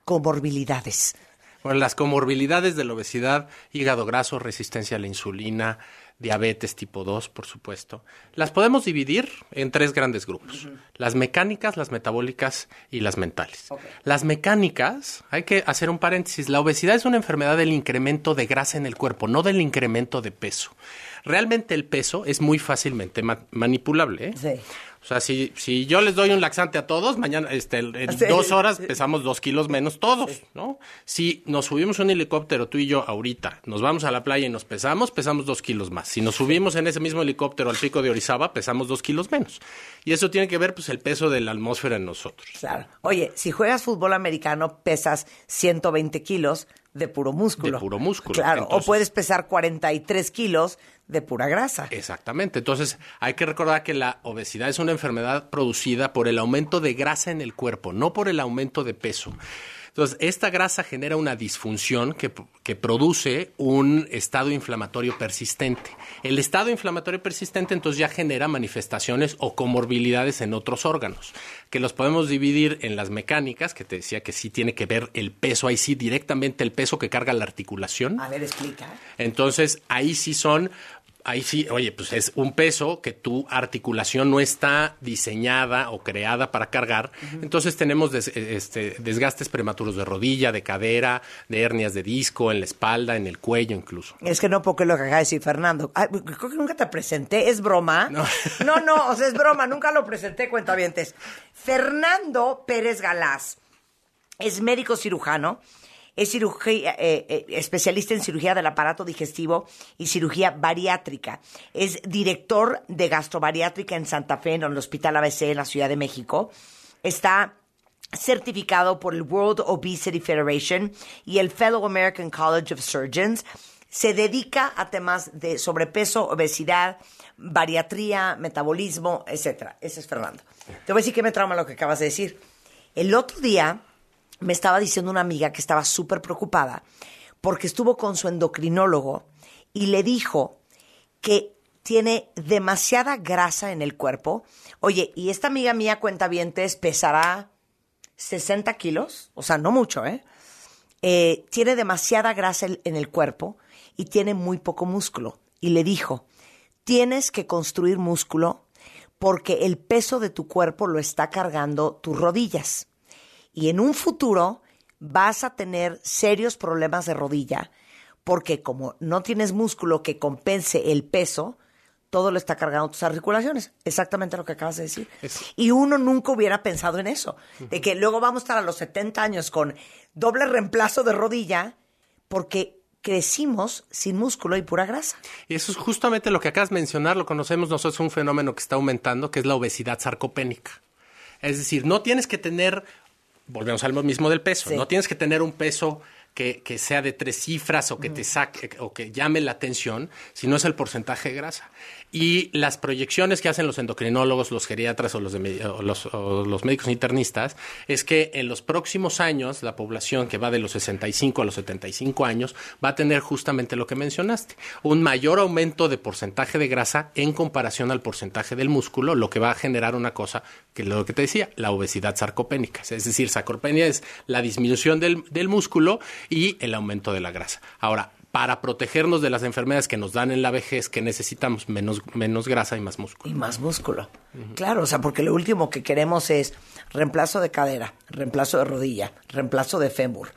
comorbilidades. Bueno, las comorbilidades de la obesidad, hígado graso, resistencia a la insulina, diabetes tipo 2, por supuesto, las podemos dividir en tres grandes grupos. Las mecánicas, las metabólicas y las mentales. Las mecánicas, hay que hacer un paréntesis, la obesidad es una enfermedad del incremento de grasa en el cuerpo, no del incremento de peso. Realmente el peso es muy fácilmente ma- manipulable. ¿eh? O sea, si, si yo les doy un laxante a todos, mañana, este, en Sí. dos horas pesamos dos kilos menos todos, ¿no? Si nos subimos un helicóptero, tú y yo, ahorita, nos vamos a la playa y nos pesamos, pesamos dos kilos más. Si nos subimos en ese mismo helicóptero al pico de Orizaba, pesamos dos kilos menos. Y eso tiene que ver, pues, el peso de la atmósfera en nosotros. Claro. Oye, si juegas fútbol americano, pesas 120 kilos de puro músculo. De puro músculo. Claro, Entonces- o puedes pesar 43 kilos de pura grasa. Exactamente. Entonces, hay que recordar que la obesidad es una enfermedad producida por el aumento de grasa en el cuerpo, no por el aumento de peso. Entonces, esta grasa genera una disfunción que, que produce un estado inflamatorio persistente. El estado inflamatorio persistente entonces ya genera manifestaciones o comorbilidades en otros órganos, que los podemos dividir en las mecánicas, que te decía que sí tiene que ver el peso, ahí sí directamente el peso que carga la articulación. A ver, explica. Entonces, ahí sí son, ahí sí, oye, pues es un peso que tu articulación no está diseñada o creada para cargar. Entonces tenemos des- este, desgastes prematuros de rodilla, de cadera, de hernias de disco, en la espalda, en el cuello incluso. Es que no porque lo que acaba de decir Fernando. Ay, creo que nunca te presenté, ¿es broma? No. no, o sea, es broma, nunca lo presenté, cuentavientes. Fernando Pérez Galás es médico cirujano, es eh, eh, especialista en cirugía del aparato digestivo y cirugía bariátrica. Es director de gastrobariátrica en Santa Fe, en el Hospital ABC en la Ciudad de México. Está certificado por el World Obesity Federation y el Fellow American College of Surgeons. Se dedica a temas de sobrepeso, obesidad, bariatría, metabolismo, etcétera. Ese es Fernando. Te voy a decir que me trauma lo que acabas de decir. El otro día me estaba diciendo una amiga que estaba súper preocupada porque estuvo con su endocrinólogo y le dijo que tiene demasiada grasa en el cuerpo. Oye, y esta amiga mía cuenta pesará 60 kilos, o sea, no mucho, ¿eh? Eh, tiene demasiada grasa en el cuerpo y tiene muy poco músculo. Y le dijo, tienes que construir músculo porque el peso de tu cuerpo lo está cargando tus rodillas. Y en un futuro vas a tener serios problemas de rodilla porque como no tienes músculo que compense el peso, todo lo está cargando tus articulaciones. Exactamente lo que acabas de decir. Y uno nunca hubiera pensado en eso. De que luego vamos a estar a los 70 años con doble reemplazo de rodilla porque crecimos sin músculo y pura grasa. Y eso es justamente lo que acabas de mencionar, lo conocemos nosotros, un fenómeno que está aumentando, que es la obesidad sarcopénica. Es decir, no tienes que tener, volvemos al mismo del peso, Sí. no tienes que tener un peso que, que sea de tres cifras o que te saque o que llame la atención, sino es el porcentaje de grasa. Y las proyecciones que hacen los endocrinólogos, los geriatras o los, de o los, médicos internistas es que en los próximos años la población que va de los 65 a los 75 años va a tener justamente lo que mencionaste, un mayor aumento de porcentaje de grasa en comparación al porcentaje del músculo, lo que va a generar una cosa que lo que te decía, la obesidad sarcopénica. Es decir, sarcopenia es la disminución del, del músculo y el aumento de la grasa. Ahora, para protegernos de las enfermedades que nos dan en la vejez, que necesitamos menos, menos grasa y más músculo. Y más músculo. Claro, o sea, porque lo último que queremos es reemplazo de cadera, reemplazo de rodilla, reemplazo de fémur.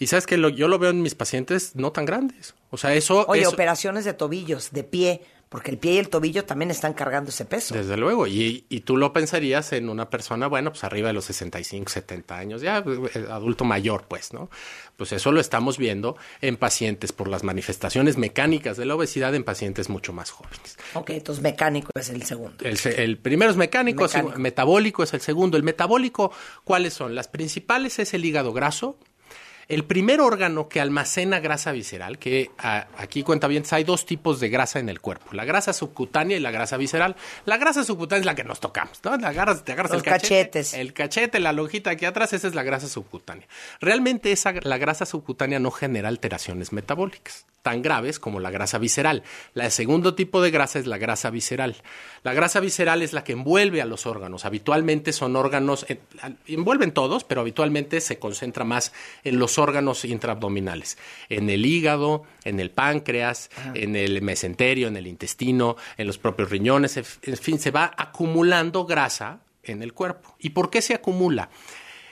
Y sabes que lo- yo lo veo en mis pacientes no tan grandes. O sea, eso... Oye, eso- operaciones de tobillos, de pie, porque el pie y el tobillo también están cargando ese peso. Desde luego, y, y tú lo pensarías en una persona, bueno, pues arriba de los 65, 70 años, ya eh, adulto mayor, pues, ¿no? Pues eso lo estamos viendo en pacientes por las manifestaciones mecánicas de la obesidad en pacientes mucho más jóvenes. Ok, entonces mecánico es el segundo. El, primero es mecánico, metabólico es el segundo. El metabólico, ¿cuáles son? Las principales es el hígado graso. El primer órgano que almacena grasa visceral, que a- aquí cuenta bien, hay dos tipos de grasa en el cuerpo, la grasa subcutánea y la grasa visceral. La grasa subcutánea es la que nos tocamos, ¿no? La agarras, te agarras Los el cachete, cachetes. el cachete, la lonjita aquí atrás, esa es la grasa subcutánea. Realmente esa, la grasa subcutánea no genera alteraciones metabólicas tan graves como la grasa visceral. La- El segundo tipo de grasa es la grasa visceral. La grasa visceral es la que envuelve a los órganos. Habitualmente son órganos, envuelven todos, pero habitualmente se concentra más en los órganos intraabdominales, en el hígado, en el páncreas, en el mesenterio, en el intestino, en los propios riñones, en fin, se va acumulando grasa en el cuerpo. ¿Y por qué se acumula?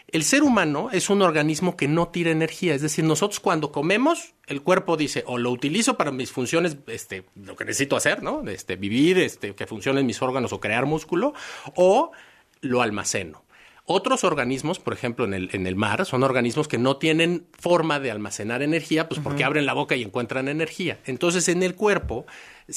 El ser humano es un organismo que no tira energía, es decir, nosotros cuando comemos, el cuerpo dice, o lo utilizo para mis funciones, este, lo que necesito hacer, ¿no? Este, vivir, este, que funcionen mis órganos o crear músculo, o lo almaceno. Otros organismos, por ejemplo, en el, en el mar, son organismos que no tienen forma de almacenar energía, pues porque abren la boca y encuentran energía. Entonces, en el cuerpo,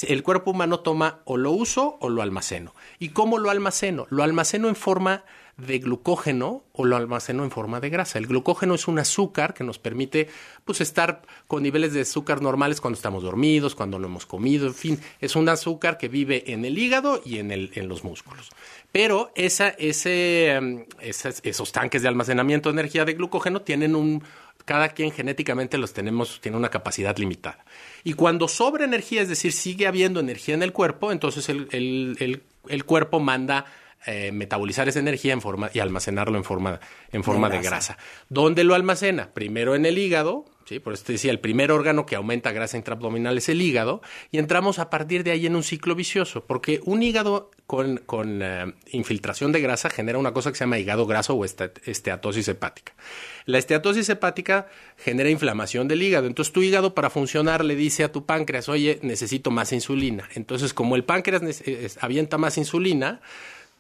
el cuerpo humano toma o lo uso o lo almaceno. ¿Y cómo lo almaceno? Lo almaceno en forma de glucógeno o lo almaceno en forma de grasa. El glucógeno es un azúcar que nos permite pues estar con niveles de azúcar normales cuando estamos dormidos, cuando no hemos comido, en fin, es un azúcar que vive en el hígado y en, el, en los músculos. Pero esa, ese, em, esas- esos tanques de almacenamiento de energía de glucógeno tienen un, cada quien genéticamente los tenemos, tiene una capacidad limitada. Y cuando sobra energía, es decir, sigue habiendo energía en el cuerpo, entonces el, el- el- el cuerpo manda eh, metabolizar esa energía en forma y almacenarlo en forma, en forma de, grasa. grasa. ¿Dónde lo almacena? Primero en el hígado, por eso te decía, el primer órgano que aumenta grasa intraabdominal es el hígado, y entramos a partir de ahí en un ciclo vicioso, porque un hígado con, con, eh, infiltración de grasa genera una cosa que se llama hígado graso o esta- esteatosis hepática. La esteatosis hepática genera inflamación del hígado. Entonces tu hígado para funcionar le dice a tu páncreas, oye, necesito más insulina. Entonces como el páncreas eh, avienta más insulina,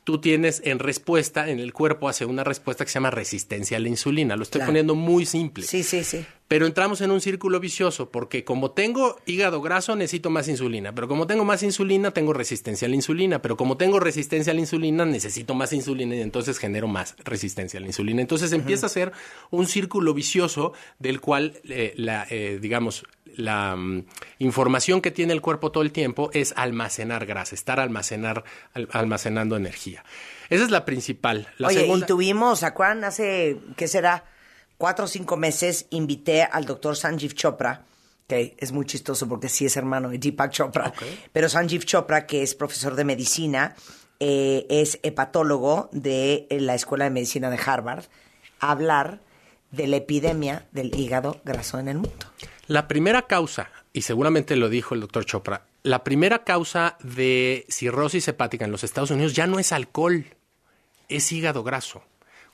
tú tienes en respuesta, en el cuerpo hace una respuesta que se llama resistencia a la insulina. Lo estoy Claro. poniendo muy simple. Sí, sí, sí. Pero entramos en un círculo vicioso porque como tengo hígado graso necesito más insulina, pero como tengo más insulina tengo resistencia a la insulina, pero como tengo resistencia a la insulina necesito más insulina y entonces genero más resistencia a la insulina. Entonces empieza a ser un círculo vicioso del cual eh, la, eh, digamos, la mm, información que tiene el cuerpo todo el tiempo es almacenar grasa, estar almacenar, al- almacenando energía. Esa es la principal. La Oye, segunda- y tuvimos, ¿se acuerdan? Hace, ¿qué será? Cuatro o cinco meses invité al doctor Sanjeev Chopra, que es muy chistoso porque sí es hermano de Deepak Chopra, pero Sanjeev Chopra, que es profesor de medicina, eh, es hepatólogo de la Escuela de Medicina de Harvard, a hablar de la epidemia del hígado graso en el mundo. La primera causa, y seguramente lo dijo el doctor Chopra, la primera causa de cirrosis hepática en los Estados Unidos ya no es alcohol, es hígado graso.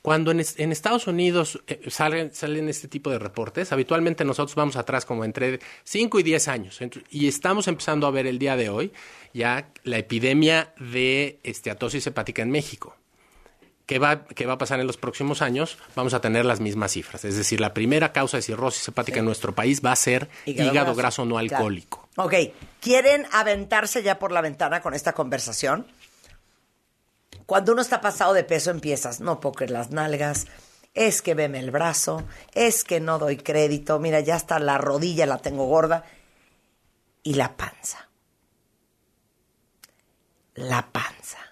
Cuando en, es- en Estados Unidos eh, salen, salen este tipo de reportes, habitualmente nosotros vamos atrás como entre 5 y 10 años. Y estamos empezando a ver el día de hoy ya la epidemia de esteatosis hepática en México. ¿Qué va, qué va a pasar en los próximos años? Vamos a tener las mismas cifras. Es decir, la primera causa de cirrosis hepática en nuestro país va a ser Hígado hígado, graso. no Claro. alcohólico. Ok, ¿quieren aventarse ya por la ventana con esta conversación? Cuando uno está pasado de peso empiezas, no creer las nalgas, es que veme el brazo, es que no doy crédito, mira, ya hasta la rodilla la tengo gorda. Y la panza. La panza.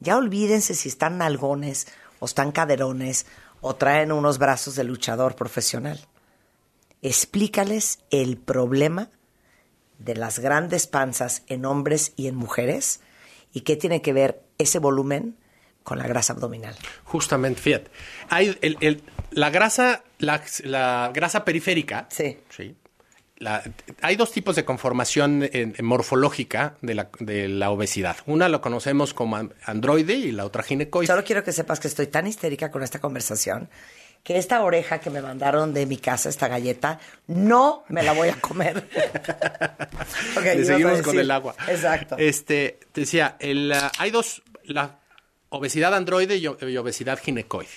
Ya olvídense si están nalgones o están caderones o traen unos brazos de luchador profesional. Explícales el problema de las grandes panzas en hombres y en mujeres y qué tiene que ver ese volumen con la grasa abdominal. Justamente, fíjate. Hay el- el- la grasa, la, la grasa periférica, Sí. La- hay dos tipos de conformación eh, morfológica de la, de la obesidad. Una lo conocemos como an- androide y la otra ginecoide. Solo quiero que sepas que estoy tan histérica con esta conversación que esta oreja que me mandaron de mi casa, esta galleta, no me la voy a comer. Le seguimos con el agua. Exacto. Este, te decía, el, hay dos, la obesidad androide y obesidad ginecoide.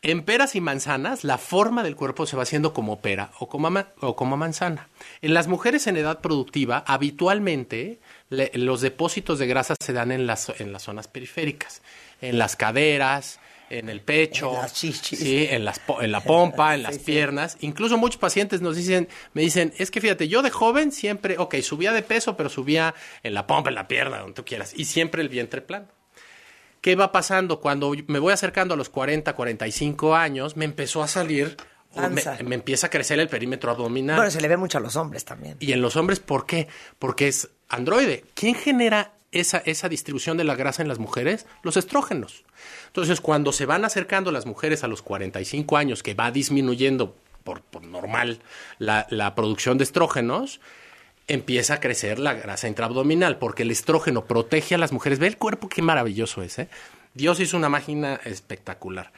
En peras y manzanas, la forma del cuerpo se va haciendo como pera o como, ma- o como manzana. En las mujeres en edad productiva, habitualmente le- los depósitos de grasa se dan en las, en las zonas periféricas, en las caderas, en el pecho, En las chichis. sí, en, las en la pompa, en las piernas. Incluso muchos pacientes nos dicen, me dicen, es que fíjate, yo de joven siempre, ok, subía de peso, pero subía en la pompa, en la pierna, donde tú quieras, y siempre el vientre plano. ¿Qué va pasando? Cuando me voy acercando a los 40, 45 años, me empezó a salir, o me, me empieza a crecer el perímetro abdominal. Bueno, se le ve mucho a los hombres también. Y en los hombres, ¿por qué? Porque es androide. ¿Quién genera esa, esa distribución de la grasa en las mujeres? Los estrógenos. Entonces, cuando se van acercando las mujeres a los 45 años, que va disminuyendo por, por normal la, la producción de estrógenos, empieza a crecer la grasa intraabdominal, porque el estrógeno protege a las mujeres. Ve el cuerpo, qué maravilloso es, ¿eh? Dios hizo una máquina espectacular.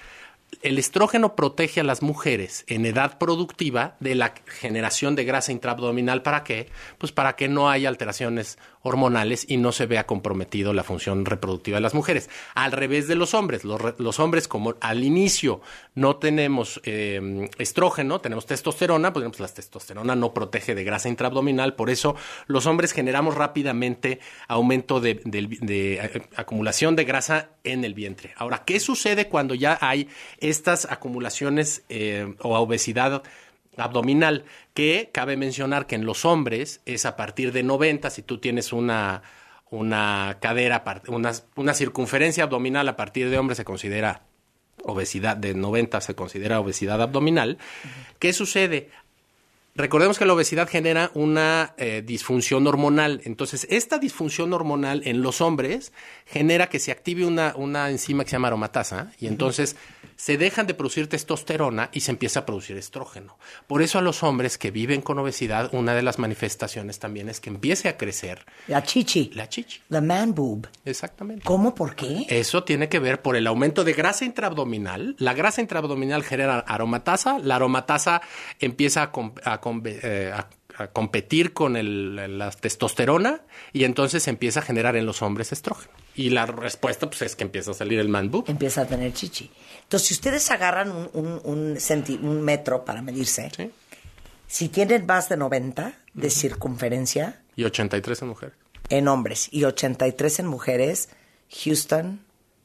El estrógeno protege a las mujeres en edad productiva de la generación de grasa intraabdominal. ¿Para qué? Pues para que no haya alteraciones hormonales y no se vea comprometido la función reproductiva de las mujeres. Al revés de los hombres. Los, re- los hombres, como al inicio no tenemos eh, estrógeno, tenemos testosterona, pues la testosterona no protege de grasa intraabdominal. Por eso los hombres generamos rápidamente aumento de, de, eh, acumulación de grasa en el vientre. Ahora, ¿qué sucede cuando ya hay estas acumulaciones eh, o obesidad abdominal? Que cabe mencionar que en los hombres es a partir de 90, si tú tienes una, una cadera, una, una circunferencia abdominal a partir de hombre se considera obesidad, de 90 se considera obesidad abdominal. ¿Qué sucede? Recordemos que la obesidad genera una eh, disfunción hormonal. Entonces, esta disfunción hormonal en los hombres genera que se active una, una enzima que se llama aromatasa y entonces se dejan de producir testosterona y se empieza a producir estrógeno. Por eso a los hombres que viven con obesidad, una de las manifestaciones también es que empiece a crecer La chichi. la chichi. La man boob. Exactamente. ¿Cómo? ¿Por qué? Eso tiene que ver por el aumento de grasa intraabdominal. La grasa intraabdominal genera aromatasa. La aromatasa empieza a, com- a eh, a- a competir con el- la testosterona y entonces empieza a generar en los hombres estrógeno. Y la respuesta pues, es que empieza a salir el man boob. Empieza a tener chichi. Entonces, si ustedes agarran un, un, un centi- un metro para medirse, si tienen más de 90 de circunferencia Y 83 en mujeres. en hombres y 83 en mujeres, Houston,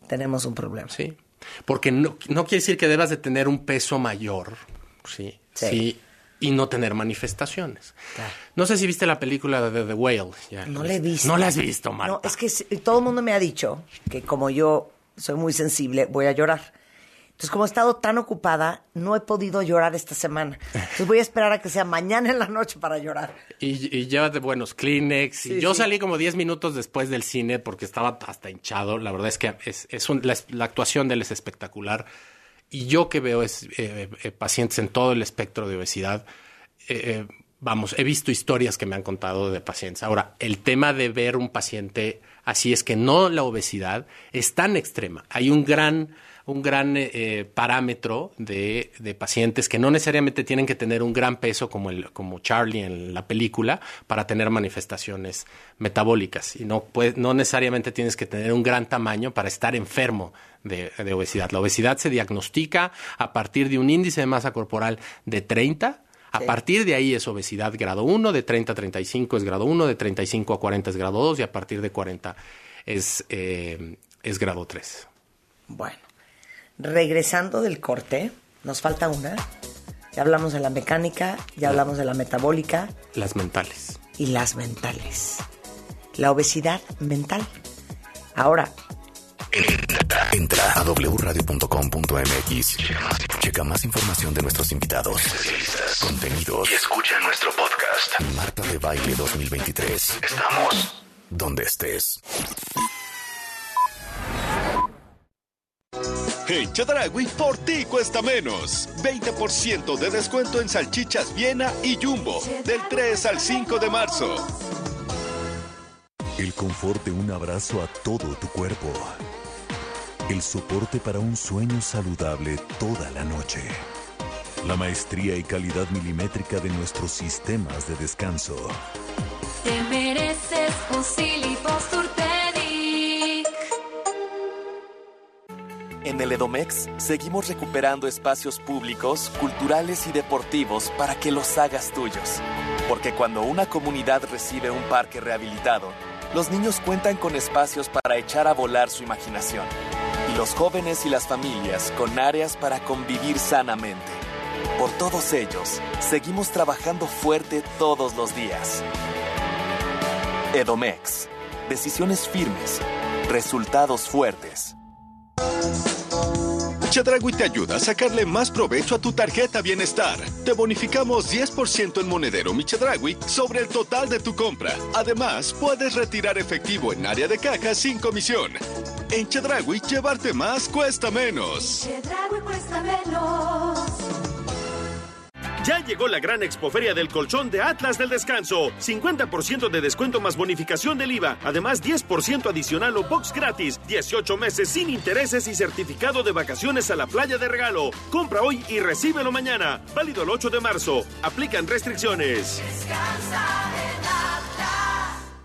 tenemos un problema. Sí. Porque no, no quiere decir que debas de tener un peso mayor, ¿sí? Sí. Sí, y no tener manifestaciones. No sé si viste la película de The Whale. ya. No la he visto. No la has visto, Marta. No, es que todo el mundo me ha dicho que como yo soy muy sensible, voy a llorar. Entonces, como he estado tan ocupada, no he podido llorar esta semana. Entonces voy a esperar a que sea mañana en la noche para llorar. Y, y llévate buenos Kleenex. Sí, y yo sí. salí como 10 minutos después del cine porque estaba hasta hinchado. La verdad es que es, es un- la, la actuación de él es espectacular. Y yo que veo es, eh, eh, pacientes en todo el espectro de obesidad, eh, eh, vamos, he visto historias que me han contado de pacientes. Ahora, el tema de ver un paciente así es que no la obesidad es tan extrema. Hay un gran un gran eh, eh, parámetro de, de pacientes que no necesariamente tienen que tener un gran peso como, el, como Charlie en la película para tener manifestaciones metabólicas. Y no, puede- no necesariamente tienes que tener un gran tamaño para estar enfermo de, de obesidad. La obesidad se diagnostica a partir de un índice de masa corporal de 30. A partir de ahí es obesidad grado 1, de 30 a 35 es grado 1, de 35 a 40 es grado 2 y a partir de 40 es, eh, es grado 3. Bueno, regresando del corte, nos falta una. Ya hablamos de la mecánica, ya hablamos de la metabólica Las mentales. y las mentales. La obesidad mental. Ahora, Entra a wradio.com.mx. Checa más información de nuestros invitados, contenidos y escucha nuestro podcast. Marta de Baile 2023. Estamos donde estés. En Chedragui, por ti cuesta menos. 20% de descuento en salchichas Viena y Jumbo. Del 3 al 5 de marzo. El confort de un abrazo a todo tu cuerpo. El soporte para un sueño saludable toda la noche. La maestría y calidad milimétrica de nuestros sistemas de descanso. Te mereces un En el Edomex seguimos recuperando espacios públicos, culturales y deportivos para que los hagas tuyos. Porque cuando una comunidad recibe un parque rehabilitado, los niños cuentan con espacios para echar a volar su imaginación. Y los jóvenes y las familias con áreas para convivir sanamente. Por todos ellos, seguimos trabajando fuerte todos los días. Edomex. Decisiones firmes. Resultados fuertes. Chedragui te ayuda a sacarle más provecho a tu tarjeta Bienestar. Te bonificamos 10% en monedero Mi Chedragui sobre el total de tu compra. Además, puedes retirar efectivo en área de caja sin comisión. En Chedragui, llevarte más cuesta menos. Chedraui cuesta menos. Ya llegó la gran expoferia del colchón de Atlas del Descanso. 50% de descuento más bonificación del IVA. Además, 10% adicional o box gratis. 18 meses sin intereses y certificado de vacaciones a la playa de regalo. Compra hoy y recíbelo mañana. Válido el 8 de marzo. Aplican restricciones.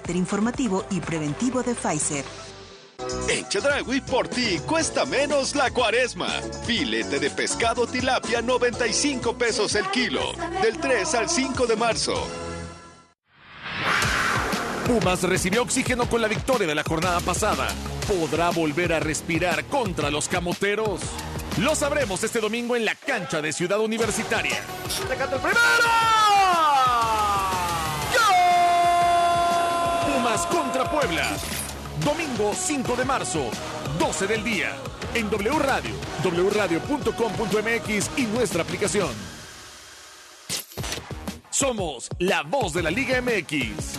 carácter informativo y preventivo de Pfizer. En Chedragui, por ti cuesta menos la cuaresma. Filete de pescado tilapia, 95 pesos el kilo. Del 3 al 5 de marzo. Pumas recibió oxígeno con la victoria de la jornada pasada. ¿Podrá volver a respirar contra los camoteros? Lo sabremos este domingo en la cancha de Ciudad Universitaria. Contra Puebla. Domingo 5 de marzo, 12 del día. En W Radio, wradio.com.mx y nuestra aplicación. Somos la voz de la Liga MX.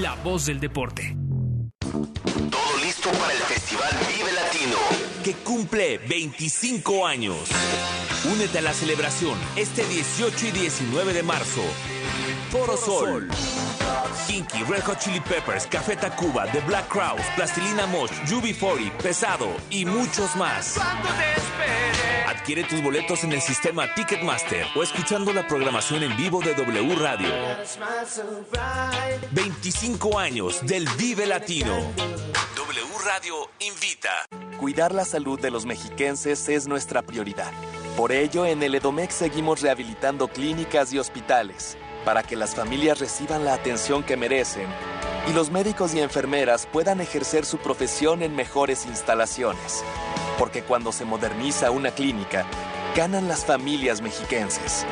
la voz del deporte. Todo listo para el Festival Vive Latino. que cumple 25 años. Únete a la celebración este 18 y 19 de marzo. Foro Sol. Kinky, Red Hot Chili Peppers, Café Tacuba, The Black Crowes, Plastilina Mosh, UB40, Pesado y muchos más. Adquiere tus boletos en el sistema Ticketmaster o escuchando la programación en vivo de W Radio. 25 años del Vive Latino. W Radio invita. Cuidar la salud de los mexiquenses es nuestra prioridad. Por ello, en el Edomex seguimos rehabilitando clínicas y hospitales para que las familias reciban la atención que merecen y los médicos y enfermeras puedan ejercer su profesión en mejores instalaciones. Porque cuando se moderniza una clínica, ganan las familias mexiquenses.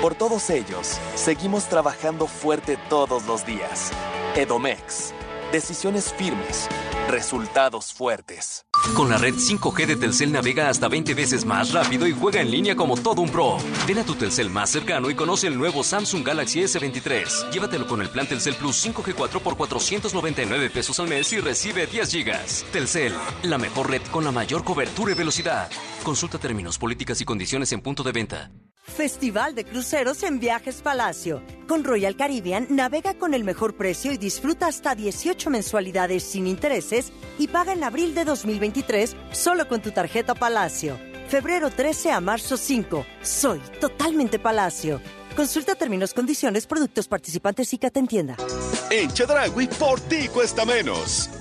Por todos ellos, seguimos trabajando fuerte todos los días. Edomex. Decisiones firmes. Resultados fuertes. Con la red 5G de Telcel navega hasta 20 veces más rápido y juega en línea como todo un pro. Ven a tu Telcel más cercano y conoce el nuevo Samsung Galaxy S23. Llévatelo con el plan Telcel Plus 5G4 por 499 pesos al mes y recibe 10 gigas. Telcel, la mejor red con la mayor cobertura y velocidad. Consulta términos, políticas y condiciones en punto de venta. Festival de Cruceros en Viajes Palacio. Con Royal Caribbean navega con el mejor precio y disfruta hasta 18 mensualidades sin intereses y paga en abril de 2023 solo con tu tarjeta Palacio. Febrero 13 a marzo 5. Soy totalmente Palacio. Consulta términos, condiciones, productos participantes y que te entienda. En Chedragui, por ti cuesta menos.